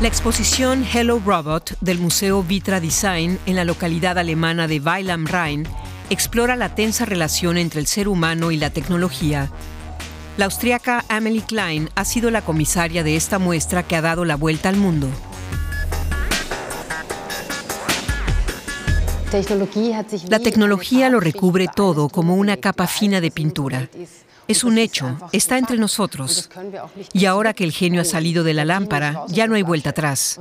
La exposición Hello Robot del Museo Vitra Design en la localidad alemana de Weil am Rhein explora la tensa relación entre el ser humano y la tecnología. La austriaca Amelie Klein ha sido la comisaria de esta muestra que ha dado la vuelta al mundo. La tecnología lo recubre todo como una capa fina de pintura. Es un hecho, está entre nosotros. Y ahora que el genio ha salido de la lámpara, ya no hay vuelta atrás.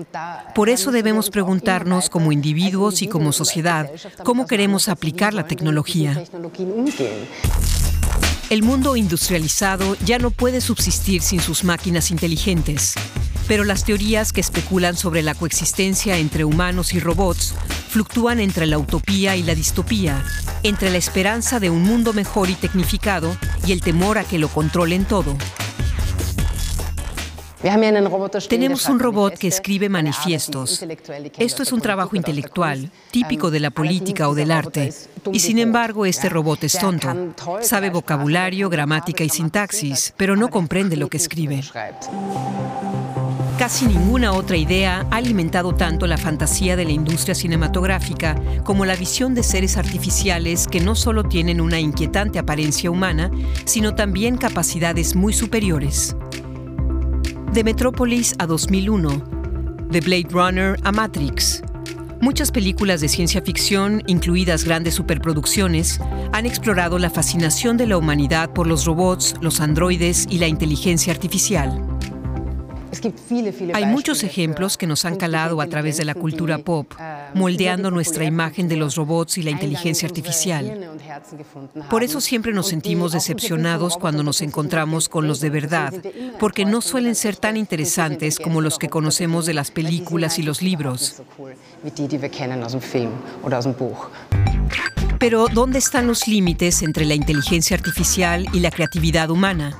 Por eso debemos preguntarnos como individuos y como sociedad cómo queremos aplicar la tecnología. El mundo industrializado ya no puede subsistir sin sus máquinas inteligentes, pero las teorías que especulan sobre la coexistencia entre humanos y robots fluctúan entre la utopía y la distopía, entre la esperanza de un mundo mejor y tecnificado y el temor a que lo controlen todo. Tenemos un robot que escribe manifiestos. Esto es un trabajo intelectual, típico de la política o del arte. Y sin embargo, este robot es tonto. Sabe vocabulario, gramática y sintaxis, pero no comprende lo que escribe. Casi ninguna otra idea ha alimentado tanto la fantasía de la industria cinematográfica como la visión de seres artificiales que no solo tienen una inquietante apariencia humana, sino también capacidades muy superiores. De Metrópolis a 2001, de Blade Runner a Matrix. Muchas películas de ciencia ficción, incluidas grandes superproducciones, han explorado la fascinación de la humanidad por los robots, los androides y la inteligencia artificial. Hay muchos ejemplos que nos han calado a través de la cultura pop, moldeando nuestra imagen de los robots y la inteligencia artificial. Por eso siempre nos sentimos decepcionados cuando nos encontramos con los de verdad, porque no suelen ser tan interesantes como los que conocemos de las películas y los libros. Pero, ¿dónde están los límites entre la inteligencia artificial y la creatividad humana?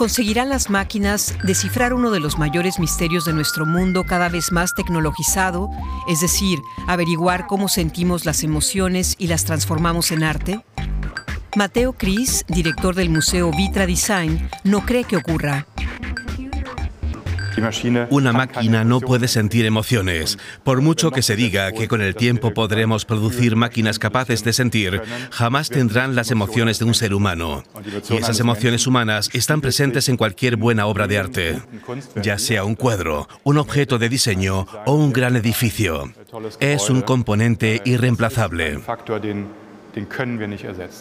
¿Conseguirán las máquinas descifrar uno de los mayores misterios de nuestro mundo cada vez más tecnologizado, es decir, averiguar cómo sentimos las emociones y las transformamos en arte? Mateo Cris, director del Museo Vitra Design, no cree que ocurra. Una máquina no puede sentir emociones. Por mucho que se diga que con el tiempo podremos producir máquinas capaces de sentir, jamás tendrán las emociones de un ser humano. Y esas emociones humanas están presentes en cualquier buena obra de arte, ya sea un cuadro, un objeto de diseño o un gran edificio. Es un componente irreemplazable.